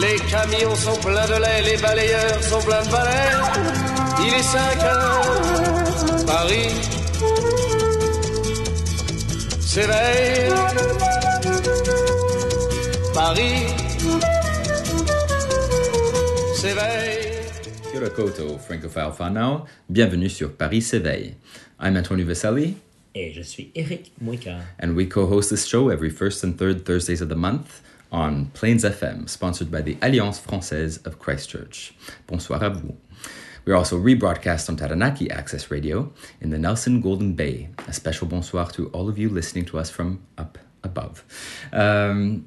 Les camions sont pleins de lait, les balayeurs sont pleins de balais. Il est 5 heures, Paris s'éveille. Paris s'éveille. Kia francophile whanau. Bienvenue sur Paris s'éveille. I'm Antonio Vasselli, Et je suis Eric Mouika. and we co-host this show every first and third Thursdays of the month on Plains FM, sponsored by the Alliance Française of Christchurch. Bonsoir à vous. We're also rebroadcast on Taranaki Access Radio in the Nelson Golden Bay. A special bonsoir to all of you listening to us from up above. Um,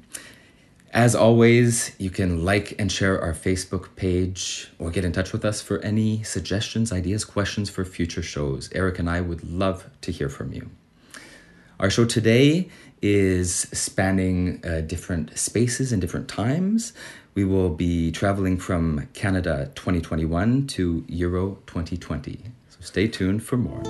as always, you can like and share our Facebook page or get in touch with us for any suggestions, ideas, questions for future shows. Eric and I would love to hear from you. Our show today is spanning uh, different spaces and different times. We will be traveling from Canada 2021 to Euro 2020. So stay tuned for more.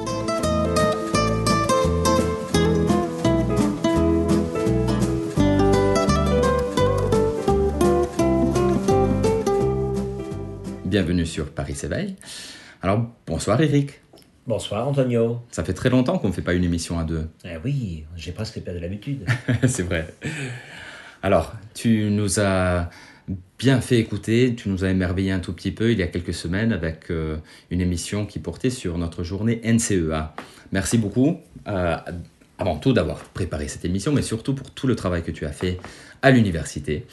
Bienvenue sur Paris s'éveille. Alors, bonsoir Eric. Bonsoir Antonio. Ça fait très longtemps qu'on ne fait pas une émission à deux. Eh oui, j'ai presque perdu l'habitude. C'est vrai. Alors, tu nous as bien fait écouter, tu nous as émerveillé un tout petit peu il y a quelques semaines avec euh, une émission qui portait sur notre journée NCEA. Merci beaucoup, euh, avant tout d'avoir préparé cette émission, mais surtout pour tout le travail que tu as fait à l'université,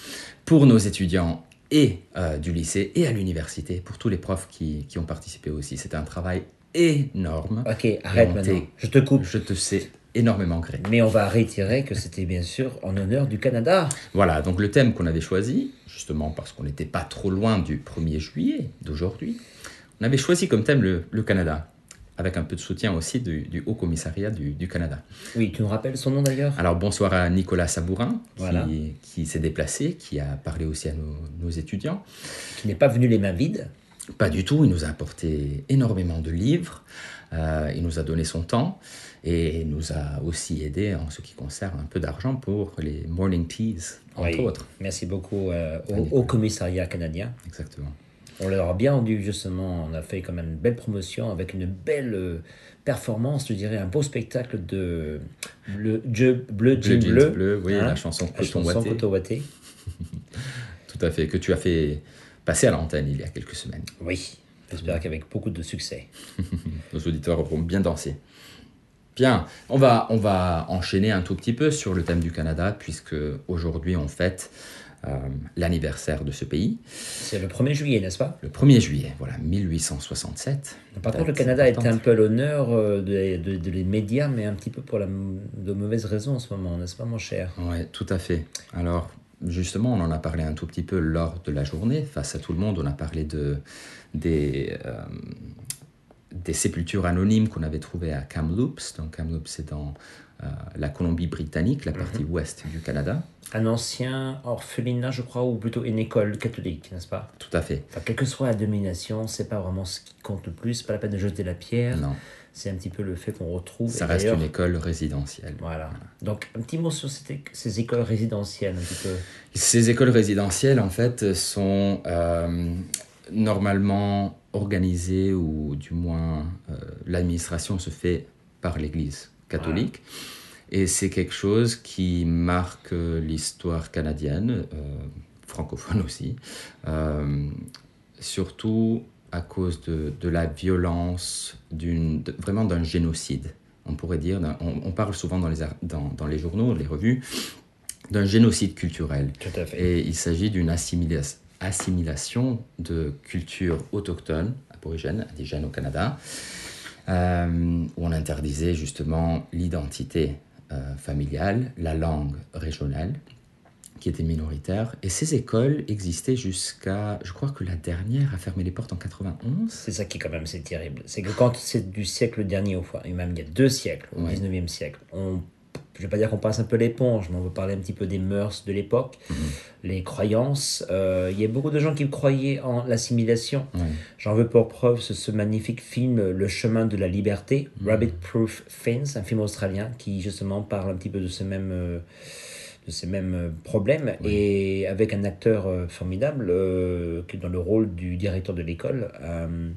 pour nos étudiants et euh, du lycée et à l'université, pour tous les profs qui, qui ont participé aussi. C'était un travail énorme. Ok, arrête maintenant. Je te coupe. Je te sais énormément gré. Mais on va réitérer que c'était bien sûr en honneur du Canada. Voilà, donc le thème qu'on avait choisi, justement parce qu'on n'était pas trop loin du 1er juillet d'aujourd'hui, on avait choisi comme thème le, le Canada, avec un peu de soutien aussi du, du Haut Commissariat du, du Canada. Oui, tu nous rappelles son nom d'ailleurs? Alors bonsoir à Nicolas Sabourin, qui, Voilà. qui s'est déplacé, qui a parlé aussi à nos, nos étudiants. Qui n'est pas venu les mains vides. Pas du tout, il nous a apporté énormément de livres, euh, il nous a donné son temps et il nous a aussi aidé en ce qui concerne un peu d'argent pour les morning teas, entre Oui. autres. Merci beaucoup euh, au, au commissariat canadien. Exactement. On leur a bien rendu justement, on a fait quand même une belle promotion avec une belle euh, performance, je dirais un beau spectacle de bleu, bleu, bleu, jean bleu, bleu, oui, hein, la chanson la Coton. Tout à fait, que tu as fait passer à l'antenne il y a quelques semaines. Oui, j'espère qu'avec beaucoup de succès. Nos auditeurs auront bien dansé. Bien, on va, on va enchaîner un tout petit peu sur le thème du Canada, puisque aujourd'hui on fête euh, l'anniversaire de ce pays, C'est le 1er juillet, n'est-ce pas? Le 1er juillet, voilà, 1867. Par contre, le Canada est un peu à l'honneur euh, de, de- médias, mais un petit peu pour la, de mauvaises raisons en ce moment, n'est-ce pas, mon cher? Oui, tout à fait. Alors, justement, on en a parlé un tout petit peu lors de la journée. Face à tout le monde, on a parlé de, des, euh, des sépultures anonymes qu'on avait trouvées à Kamloops. Donc, Kamloops, c'est dans euh, la Colombie-Britannique, la partie ouest du Canada. Un ancien orphelinat, je crois, ou plutôt une école catholique, n'est-ce pas? Tout à fait. Enfin, quelle que soit la domination, c'est pas vraiment ce qui compte le plus. Pas la peine de jeter la pierre. Non, C'est un petit peu le fait qu'on retrouve. ça reste une école résidentielle. Voilà. Donc, un petit mot sur ces écoles résidentielles, un petit peu. Ces écoles résidentielles, en fait, sont euh, normalement organisées, ou du moins euh, l'administration se fait par l'Église catholique. Et c'est quelque chose qui marque euh, l'histoire canadienne, euh, francophone aussi, surtout à cause de, de la violence, d'une, de- vraiment d'un génocide, on pourrait dire. On, on parle souvent dans les, ar- dans, dans les journaux, les revues, d'un génocide culturel. Tout à fait. Et il s'agit d'une assimilation de cultures autochtones, aborigènes, indigènes au Canada, euh, où on interdisait justement l'identité euh, familiale, la langue régionale, qui étaient minoritaires. Et ces écoles existaient jusqu'à, je crois que la dernière a fermé les portes en 91. C'est ça qui, quand même, c'est terrible. C'est que quand c'est du siècle dernier, au fois, et même il y a deux siècles, au Ouais. 19e siècle, on, je vais pas dire qu'on passe un peu l'éponge, mais on veut parler un petit peu des mœurs de l'époque, les croyances. Euh, il y a beaucoup de gens qui croyaient en l'assimilation. J'en veux pour preuve ce, ce magnifique film Le chemin de la liberté, Rabbit Proof Fence, un film australien qui justement parle un petit peu de ce même, euh, de ces mêmes euh, problèmes et avec un acteur euh, formidable euh, qui est dans le rôle du directeur de l'école. euh,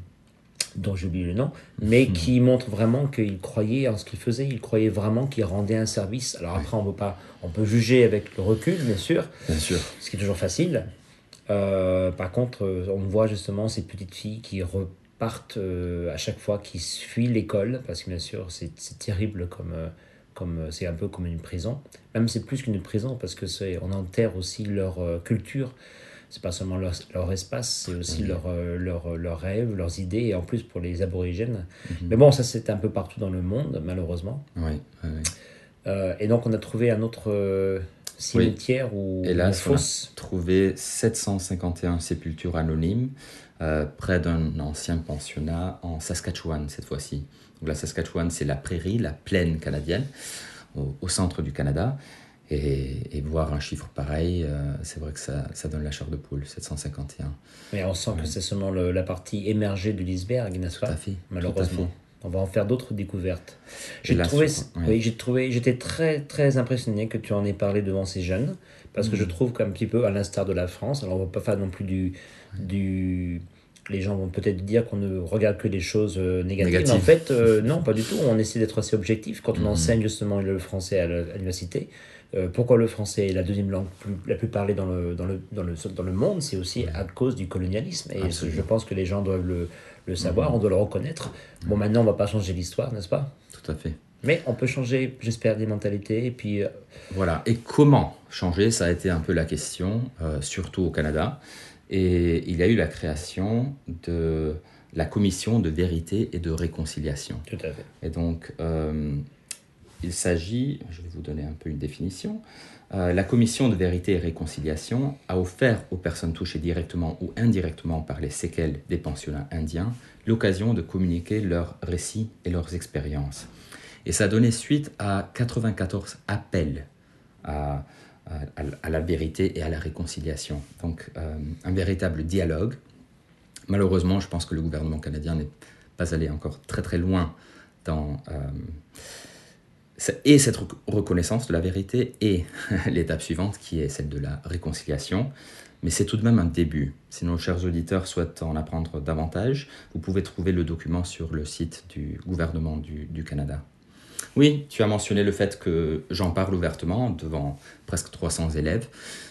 dont j'oublie le nom, mais qui montre vraiment qu'il croyait en ce qu'il faisait, il croyait vraiment qu'il rendait un service. Alors après, on peut pas, on peut juger avec le recul, bien sûr, Bien sûr. ce qui est toujours facile. Euh, par contre, on voit justement ces petites filles qui repartent à chaque fois, qui fuient l'école, parce que bien sûr, c'est terrible comme. Comme euh, c'est un peu comme une prison. Même c'est plus qu'une prison parce que c'est on enterre aussi leur euh, culture. C'est pas seulement leur, leur espace, c'est aussi leur, euh, leur, leurs rêves, leurs idées, et en plus pour les aborigènes. Mais bon, ça c'est un peu partout dans le monde, malheureusement. Oui. Euh, et donc on a trouvé un autre euh, cimetière ou Hélas, on a trouvé 751 sépultures anonymes euh, près d'un ancien pensionnat en Saskatchewan cette fois-ci. Donc la Saskatchewan, c'est la prairie, la plaine canadienne, au, au centre du Canada. Et, et voir un chiffre pareil, euh, c'est vrai que ça, ça donne la chair de poule, 751. Mais on sent que c'est seulement le- la partie émergée de l'iceberg, n'est-ce pas Malheureusement. On va en faire d'autres découvertes. J'ai trouvé, sur- ouais. oui, j'ai trouvé, j'étais très très impressionné que tu en aies parlé devant ces jeunes, parce Mm. que je trouve qu'un petit peu à l'instar de la France, alors on va pas faire non plus du, du, les gens vont peut-être dire qu'on ne regarde que des choses euh, négatives, mais en fait euh, non, pas du tout. On essaie d'être assez objectif quand on Mm. enseigne justement le français à l'université. Euh, pourquoi le français est la deuxième langue plus- la plus parlée dans le, dans le, dans le, dans le monde C'est aussi à cause du colonialisme. Et Absolument. je pense que les gens doivent le, le savoir, on doit le reconnaître. Bon, maintenant, on va pas changer l'histoire, n'est-ce pas? Tout à fait. Mais on peut changer, j'espère, les mentalités. Et puis, euh, Voilà. Et comment changer? Ça a été un peu la question, surtout au Canada. Et il y a eu la création de la commission de vérité et de réconciliation. tout à fait. Et donc, euh, il s'agit, je vais vous donner un peu une définition, Euh, la commission de vérité et réconciliation a offert aux personnes touchées directement ou indirectement par les séquelles des pensionnats indiens l'occasion de communiquer leurs récits et leurs expériences. Et ça a donné suite à 94 appels à, à- la vérité et à la réconciliation. Donc, euh, un véritable dialogue. Malheureusement, je pense que le gouvernement canadien n'est pas allé encore très très loin dans euh, et cette rec- reconnaissance de la vérité et l'étape suivante qui est celle de la réconciliation. Mais c'est tout de même un début. Si nos chers auditeurs souhaitent en apprendre davantage, vous pouvez trouver le document sur le site du gouvernement du Canada. Oui, tu as mentionné le fait que j'en parle ouvertement devant presque 300 élèves.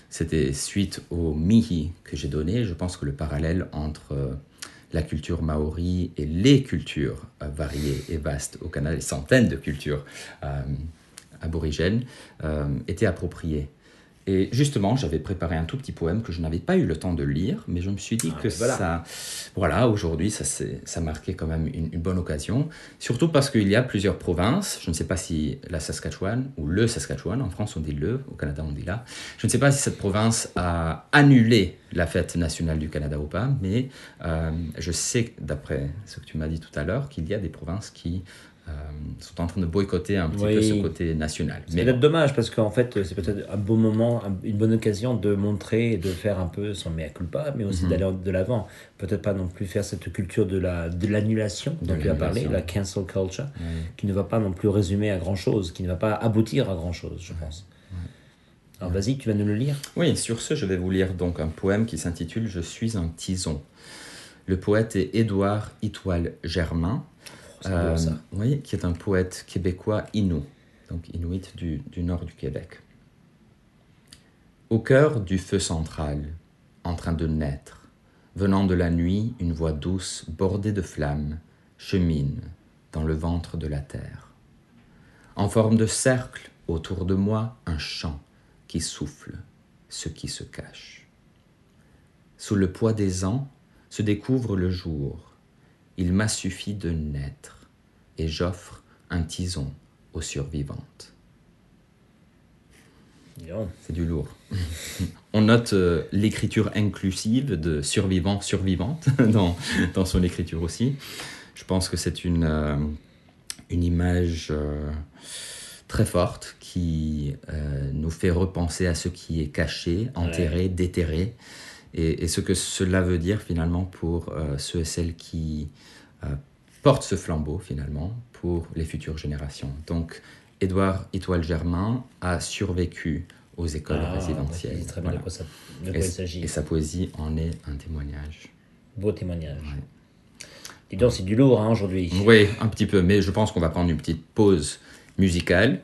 C'était suite au mihi que j'ai donné. Je pense que le parallèle entre euh, la culture maori et les cultures euh, variées et vastes au Canada, les centaines de cultures euh, aborigènes, était approprié. Et justement, j'avais préparé un tout petit poème que je n'avais pas eu le temps de lire, mais je me suis dit Ah, que ben voilà. ça, voilà, aujourd'hui, ça, ça marquait quand même une, une bonne occasion. Surtout parce qu'il y a plusieurs provinces. Je ne sais pas si la Saskatchewan ou le Saskatchewan, en France on dit le, au Canada on dit là. Je ne sais pas si cette province a annulé la fête nationale du Canada ou pas, mais euh, je sais, d'après ce que tu m'as dit tout à l'heure, qu'il y a des provinces qui euh, sont en train de boycotter un petit Oui. peu ce côté national. C'est Mais peut-être dommage parce qu'en fait, c'est peut-être un beau moment, un- une bonne occasion de montrer et de faire un peu son mea culpa, mais Mhm. aussi d'aller de l'avant. Peut-être pas non plus faire cette culture de la de l'annulation dont tu as parlé, la cancel culture, qui ne va pas non plus résumer à grand chose, qui ne va pas aboutir à grand chose, je pense. Alors vas-y, tu vas nous le lire. Oui, sur ce, je vais vous lire donc un poème qui s'intitule Je suis un tison. Le poète est Édouard Itoile Germain, Ça. oui, qui est un poète québécois inou, donc inuit du, du nord du Québec. Au cœur du feu central, en train de naître, venant de la nuit, une voix douce, bordée de flammes, chemine dans le ventre de la terre. En forme de cercle, autour de moi, un chant qui souffle ce qui se cache. Sous le poids des ans se découvre le jour. Il m'a suffi de naître et j'offre un tison aux survivantes. C'est du lourd. On note euh, l'écriture inclusive de survivants, survivantes dans, dans son écriture aussi. Je pense que c'est une, euh, une image euh, très forte qui nous fait repenser à ce qui est caché, enterré, déterré, et, et ce que cela veut dire finalement pour euh, ceux et celles qui euh, portent ce flambeau finalement pour les futures générations. Donc, Édouard Étoile Germain a survécu aux écoles Ah, résidentielles. très bien Voilà. de quoi, ça, de Et, il s'agit. et sa poésie en est un témoignage. Beau témoignage. Dis donc, c'est du lourd hein, aujourd'hui. Oui, un petit peu, mais je pense qu'on va prendre une petite pause musicale.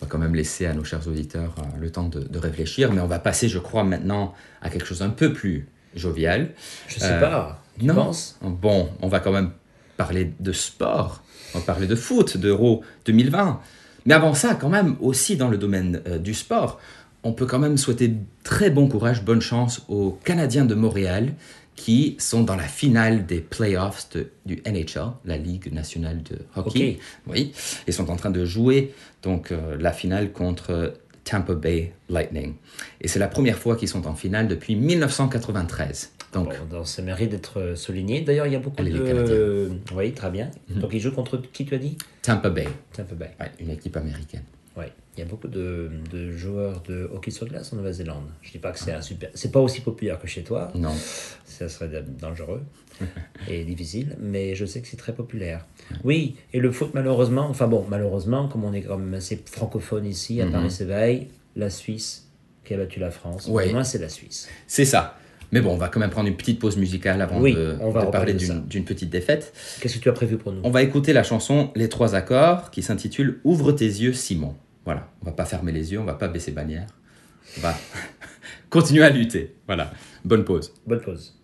On va quand même laisser à nos chers auditeurs euh, le temps de, de réfléchir, mais on va passer, je crois, maintenant à quelque chose un peu plus jovial. Je sais Euh, pas. Tu non. penses? Bon, on va quand même parler de sport, on va parler de foot, d'Euro 2020. Mais avant ça, quand même, aussi dans le domaine euh, du sport, on peut quand même souhaiter très bon courage, bonne chance aux Canadiens de Montréal qui sont dans la finale des playoffs de- du NHL, la Ligue nationale de hockey. Oui, ils sont en train de jouer donc euh, la finale contre Tampa Bay Lightning. Et c'est la première fois qu'ils sont en finale depuis 1993. Donc, Bon, ça mérite d'être euh, souligné. D'ailleurs, il y a beaucoup de. Oui, très bien. Mhm. Donc, ils jouent contre qui tu as dit? Tampa Bay, Tampa Bay. ouais, une équipe américaine. Oui, il y a beaucoup de, de joueurs de hockey sur glace en Nouvelle-Zélande. Je dis pas que c'est un super. C'est pas aussi populaire que chez toi. Non, Ça serait da- dangereux et difficile, mais je sais que c'est très populaire. Oui, et le foot, malheureusement, enfin bon, malheureusement, comme on est quand même assez francophone ici, à Mhm. Paris-Séveil, la Suisse qui a battu la France. Ouais. Au moins, c'est la Suisse. c'est ça. Mais bon, on va quand même prendre une petite pause musicale avant Oui, de, on va de parler d'une petite défaite. Qu'est-ce que tu as prévu pour nous? On va écouter la chanson Les trois accords qui s'intitule Ouvre tes yeux, Simon. Voilà, on va pas fermer les yeux, on va pas baisser bannière. On va continuer à lutter. Voilà, bonne pause. Bonne pause.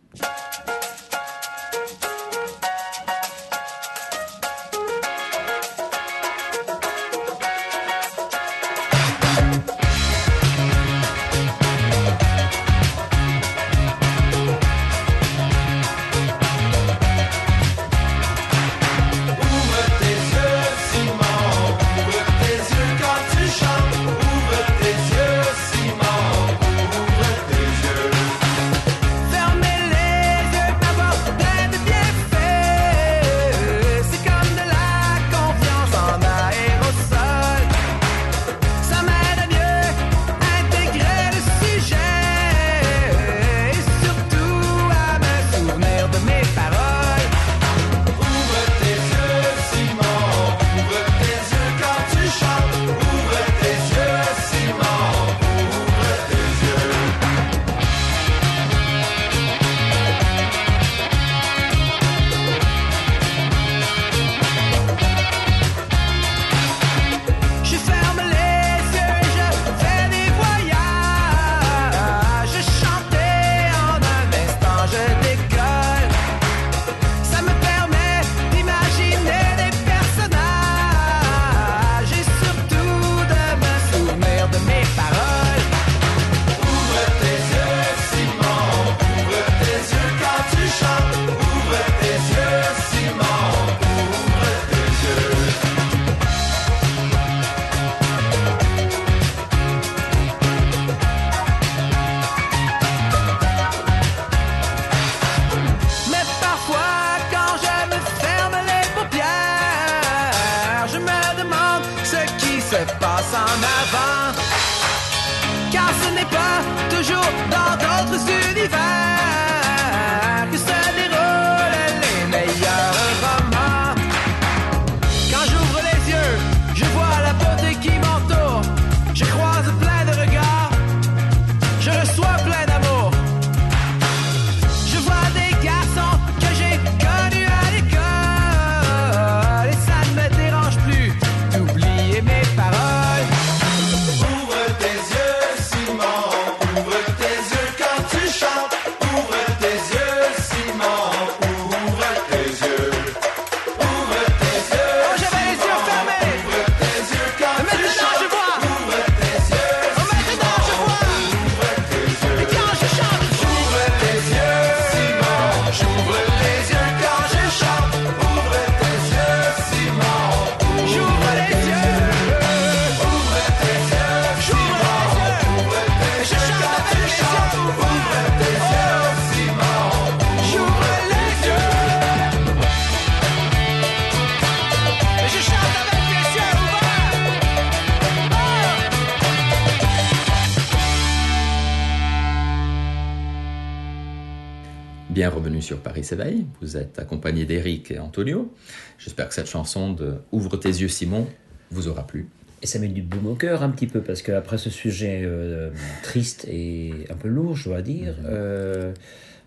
Sur Paris s'éveille. Vous êtes accompagné d'Eric et Antonio. J'espère que cette chanson de Ouvre tes yeux Simon vous aura plu. Et ça met du baume au cœur un petit peu, parce qu'après ce sujet euh, triste et un peu lourd, je dois dire, euh,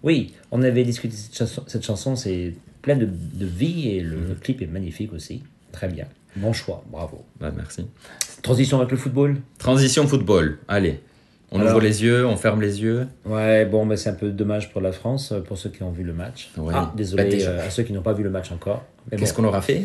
oui, on avait discuté de cette chanson, cette chanson c'est plein de, de vie et le clip est magnifique aussi. Très bien. Bon choix, bravo. Bah, merci. Transition avec le football Transition football. Allez, on Alors- ouvre les yeux, on ferme les yeux. Ouais, bon, mais c'est un peu dommage pour la France, euh, pour ceux qui ont vu le match. Ouais. Ah, désolé Bah, euh, à ceux qui n'ont pas vu le match encore. Mais Qu'est-ce bon. qu'on aura fait?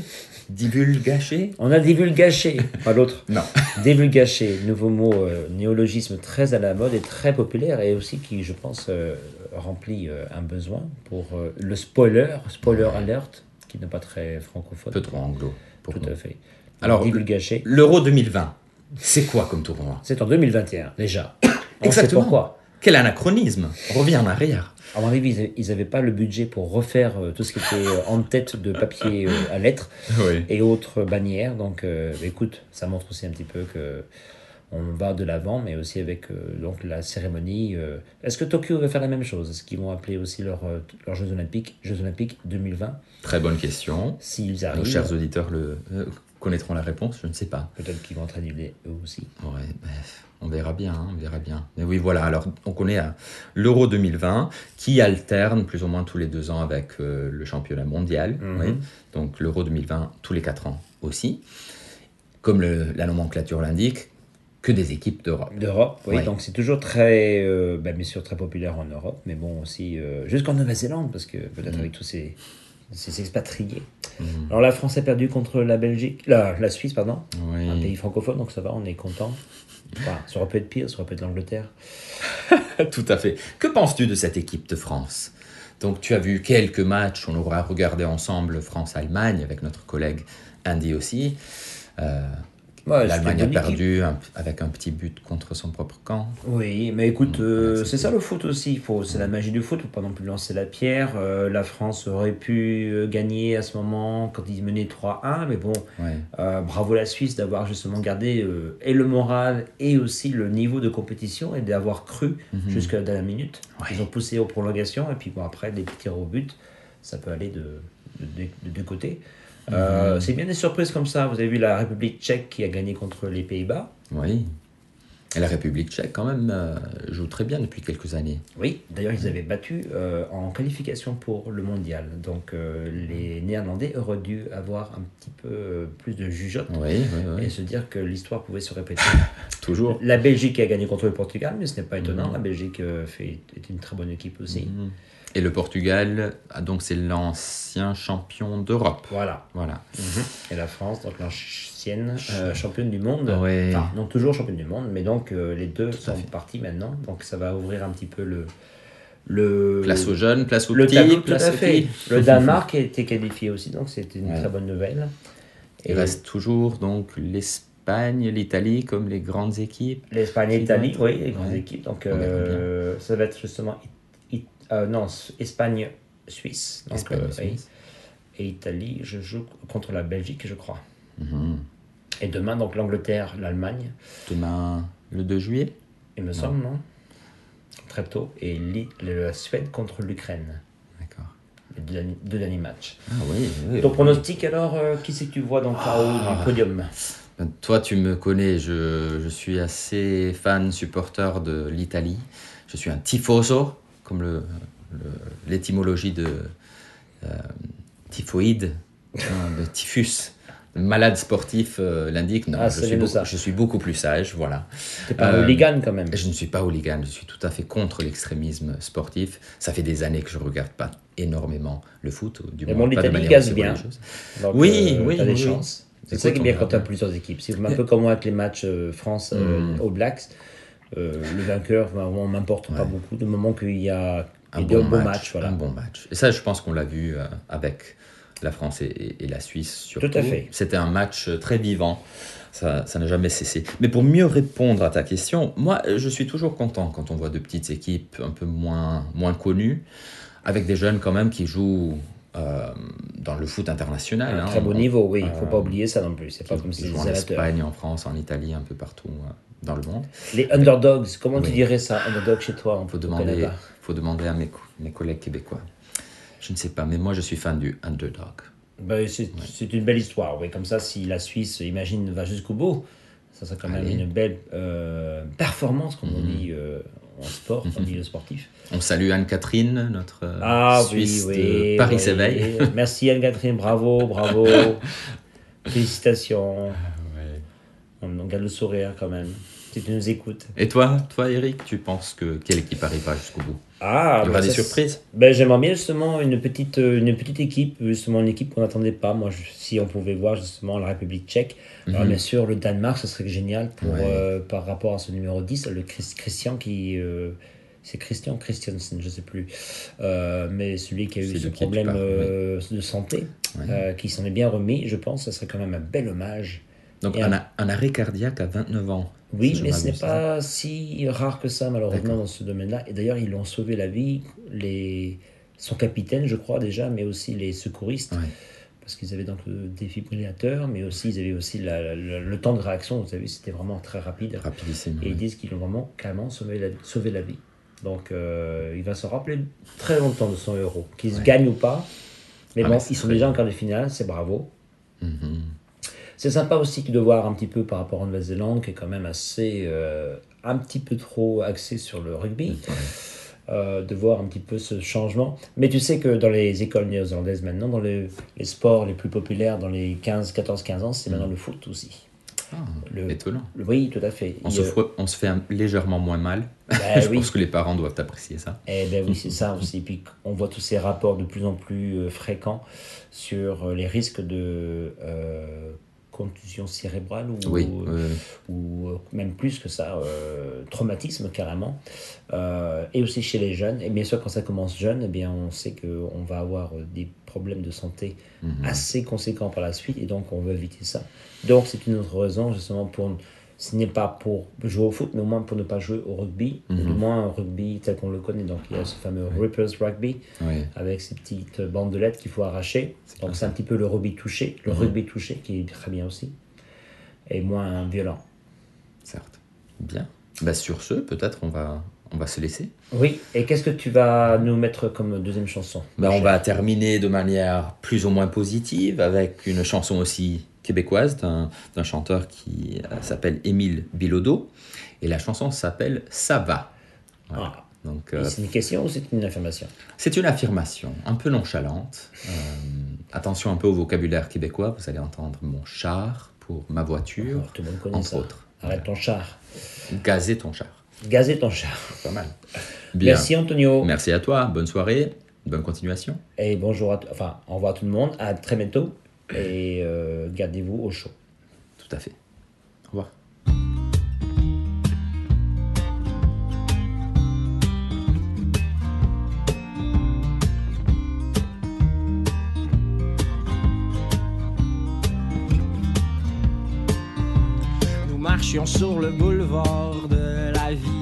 Divulgaché? On a divulgaché, pas l'autre. Non. Divulgaché, nouveau mot, euh, néologisme très à la mode et très populaire et aussi qui, je pense, euh, remplit un besoin pour le spoiler, spoiler alert, qui n'est pas très francophone. Peu trop anglo. Pour Tout nous. à fait. Alors, divulgaché, L'Euro 2020, c'est quoi comme tournoi? C'est en 2021 déjà. On sait Exactement. pourquoi. Quel anachronisme Reviens en arrière. À mon avis, ils n'avaient pas le budget pour refaire euh, tout ce qui était euh, en tête de papier euh, à lettres. Oui. et autres bannières. Donc, euh, écoute, ça montre aussi un petit peu que on va de l'avant, mais aussi avec euh, donc la cérémonie. euh, Est-ce que Tokyo va faire la même chose? Est-ce qu'ils vont appeler aussi leurs Jeux Olympiques Jeux Olympiques 2020 Très bonne question. S'ils Nos arrivent, chers auditeurs le, connaîtront la réponse, je ne sais pas. peut-être qu'ils vont être annulés eux aussi. Ouais, bref, on verra bien, hein, on verra bien. Mais oui, voilà, alors on connaît euh, l'Euro 2020 qui alterne plus ou moins tous les deux ans avec euh, le championnat mondial. Mhm. oui. Donc l'Euro 2020 tous les quatre ans aussi. Comme le- la nomenclature l'indique, que des équipes d'Europe. D'Europe, oui. Ouais. Donc c'est toujours très, euh, ben, bien sûr, très populaire en Europe, mais bon aussi euh, jusqu'en Nouvelle-Zélande, parce que peut-être avec tous ces, ces expatriés. Alors la France a perdu contre la Belgique, la, la Suisse, pardon. Oui. un pays francophone, donc ça va, on est content. Enfin, ça aurait pu être pire, ça aurait pu être l'Angleterre. Tout à fait. Que penses-tu de cette équipe de France? Donc, tu as vu quelques matchs, on aura regardé ensemble France-Allemagne avec notre collègue Andy aussi. Euh, Ouais, L'Allemagne a perdu un- avec un petit but contre son propre camp. Oui, mais écoute, euh, c'est ça le foot aussi. il c'est la magie du foot. Faut pas non plus lancer la pierre. Euh, la France aurait pu euh, gagner à ce moment quand ils menaient 3-1, mais bon, Ouais. euh, bravo la Suisse d'avoir justement gardé et le moral et aussi le niveau de compétition et d'avoir cru jusqu'à la dernière minute. Ouais. Ils ont poussé aux prolongations et puis bon après des petits tirs au but, ça peut aller de de, de- de deux côtés. Euh, C'est bien des surprises comme ça. Vous avez vu la République tchèque qui a gagné contre les Pays-Bas. Oui. Et la République tchèque, quand même, euh, joue très bien depuis quelques années. Oui, d'ailleurs, ils avaient battu euh, en qualification pour le mondial. Donc, euh, les Néerlandais auraient dû avoir un petit peu plus de jugeote Oui, oui, oui. et se dire que l'histoire pouvait se répéter. Toujours. La Belgique a gagné contre le Portugal, mais ce n'est pas étonnant. Mhm. La Belgique fait, est une très bonne équipe aussi. Mhm. Et le Portugal, ah, donc c'est l'ancien champion d'Europe. Voilà. Voilà. Et la France, donc l'ancienne euh, championne du monde. Ouais. Enfin, non, toujours championne du monde, mais donc euh, les deux à sont partis maintenant. Donc, ça va ouvrir un petit peu le. le Place aux jeunes, place aux Le petits, tableau, tout place à aux fait. petits. Le Danemark a été qualifié aussi, donc c'était une Ouais. très bonne nouvelle. Il reste toujours donc l'Espagne, l'Italie comme les grandes équipes. l'Espagne et l'Italie, oui, les grandes Ouais. équipes. Donc euh, ça va être justement It- euh, non, Espagne, Suisse. Donc, Espagne, euh, oui. Suisse. Et Italie, je joue contre la Belgique, je crois. Mhm. Et demain, donc l'Angleterre, l'Allemagne, Demain, le 2 juillet? il me semble, non? Très tôt. Et la Suède contre l'Ukraine. D'accord. Les deux, derniers- matchs. Ah oui, oui. Ton pronostic alors, euh, qui c'est que tu vois donc là-haut du podium? Ben, Toi, tu me connais, je, je suis assez fan, supporter de l'Italie. Je suis un tifoso, comme le- le- l'étymologie de euh, typhoïde, hein, de typhus, malade sportif euh, l'indique. Non, Ah, je, suis beaucoup, ça. je suis beaucoup plus sage, voilà. T'es pas Euh, hooligan quand même. Je ne suis pas hooligan, je suis tout à fait contre l'extrémisme sportif. Ça fait des années que je ne regarde pas énormément le foot, du Mais moins bon, pas de manière bien. Donc, Oui, euh, oui, des oui. chances. C'est ça qui est bien quand tu as plusieurs équipes. C'est un peu comme moi avec les matchs euh, France euh, Mm. aux Blacks. Euh, le vainqueur, on m'importe pas beaucoup. Du moment qu'il y a un bon, match, voilà. un bon match. Et ça, je pense qu'on l'a vu euh, avec la France et, la Suisse surtout. Tout à fait. C'était un match euh, très vivant. Ça ça n'a jamais cessé. Mais pour mieux répondre à ta question, moi, je suis toujours content quand on voit de petites équipes un peu moins, moins connues, avec des jeunes quand même qui jouent euh, dans le foot international. Un hein. très beau On- niveau, oui. Il faut euh, pas oublier ça non plus. C'est pas comme si en. Espagne, en France, en Italie, un peu partout. Dans le monde. Les underdogs, comment tu dirais ça, underdog chez toi en Il faut au demander, faut à mes, co- mes collègues québécois. Je ne sais pas, mais moi je suis fan du underdog. Ben, c'est une belle histoire, oui. Comme ça, si la Suisse, imagine, va jusqu'au bout, ça serait quand même Allez. Mhm. une belle euh, performance, comme on dit euh, en sport, en milieu sportif. On salue Anne-Catherine, notre euh, Ah Suisse oui, de oui. Paris oui. s'éveille. Merci Anne-Catherine, bravo, bravo. Félicitations. On, on garde le sourire quand même, tu nous écoutes. Et toi, toi Eric, tu penses que quelle équipe arrivera jusqu'au bout? Ah, Il y aura ben, des ça, surprises Ben, j'aimerais bien justement une petite, euh, une petite équipe, justement une équipe qu'on n'attendait pas. Moi, je- si on pouvait voir justement la République tchèque, alors bien sûr le Danemark, ce serait génial pour, Mhm. Ouais. euh, par rapport à ce numéro 10, le Chris- Christian qui. euh, c'est Christian Christiansen, je sais plus. Euh, mais celui qui a eu ce problème parles, de santé, Ouais. qui s'en est bien remis, je pense, ce serait quand même un bel hommage. Donc un, arrêt cardiaque à 29 ans. Oui, mais ce n'est pas si rare que ça, malheureusement, dans ce domaine-là. Et d'ailleurs, ils lui ont sauvé la vie, les... son capitaine, je crois déjà, mais aussi les secouristes, Ouais. parce qu'ils avaient donc le défibrillateur, mais aussi, ils avaient aussi la- la- le temps de réaction, vous savez, c'était vraiment très rapide. Rapidissime. Et ils ouais. disent qu'ils ont vraiment carrément sauvé la, sauvé la vie. Donc, euh, il va se rappeler très longtemps de son héros, qu'il se gagne ou pas. Mais Ah, bon, ils sont déjà en quart de finale, c'est bravo. Mhm. C'est sympa aussi de voir un petit peu par rapport à Nouvelle-Zélande, qui est quand même assez, euh, un petit peu trop axé sur le rugby, euh, de voir un petit peu ce changement. Mais tu sais que dans les écoles néo-zélandaises maintenant, dans les, les sports les plus populaires, dans les 15, 14, 15 ans, c'est maintenant le foot aussi. Ah, Le- étonnant. Le- oui, tout à fait. On se, euh, on se fait un- légèrement moins mal. bah je oui. pense que les parents doivent apprécier ça. Eh ben oui, c'est ça aussi. Puis on voit tous ces rapports de plus en plus euh, fréquents sur les risques de euh, contusion cérébrale ou, Oui. euh, ou euh, même plus que ça, euh, traumatisme carrément, Euh, et aussi chez les jeunes. Et bien sûr, quand ça commence jeune, eh bien, on sait qu'on va avoir des problèmes de santé mhm. assez conséquents par la suite, et donc on veut éviter ça. Donc c'est une autre raison justement pour, ce n'est pas pour jouer au foot, mais au moins pour ne pas jouer au rugby, ou Mhm. du moins un rugby tel qu'on le connaît. Donc il y a ce fameux Rippers Rugby, avec ces petites bandelettes qu'il faut arracher. Donc c'est un petit peu le rugby touché, le Mhm. rugby touché qui est très bien aussi, et moins violent. Certes. Bien. Bah, sur ce, peut-être on va, on va se laisser. Oui, et qu'est-ce que tu vas nous mettre comme deuxième chanson Bah, on va terminer de manière plus ou moins positive avec une chanson aussi québécoise d'un chanteur qui euh, s'appelle Émile Bilodeau. Et la chanson s'appelle Ça va. Voilà. Ah. Donc, euh, C'est une question ou c'est une affirmation? C'est une affirmation un peu nonchalante. Euh, attention un peu au vocabulaire québécois. Vous allez entendre mon char pour ma voiture, Alors, Tout le monde connaît entre ça. autres. Arrête ton char. Gazer ton char. Gazer ton char. Pas mal. Bien. Merci Antonio. Merci à toi. Bonne soirée. Bonne continuation. Et bonjour à enfin au revoir à tout le monde. À très bientôt. Et euh, gardez-vous au chaud. Tout à fait. Au revoir. Nous marchions sur le boulevard de la vie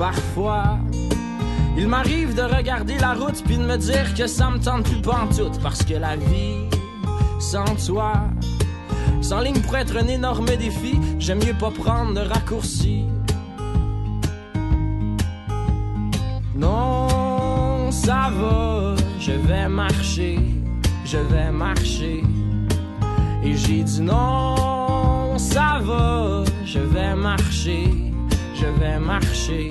Parfois, il m'arrive de regarder la route puis de me dire que ça me tente plus pantoute parce que la vie, sans toi, sans ligne pour être un énorme défi, j'aime mieux pas prendre de raccourcis. Non, ça va, je vais marcher, je vais marcher. Et j'ai dit non, ça va, je vais marcher, je vais marcher.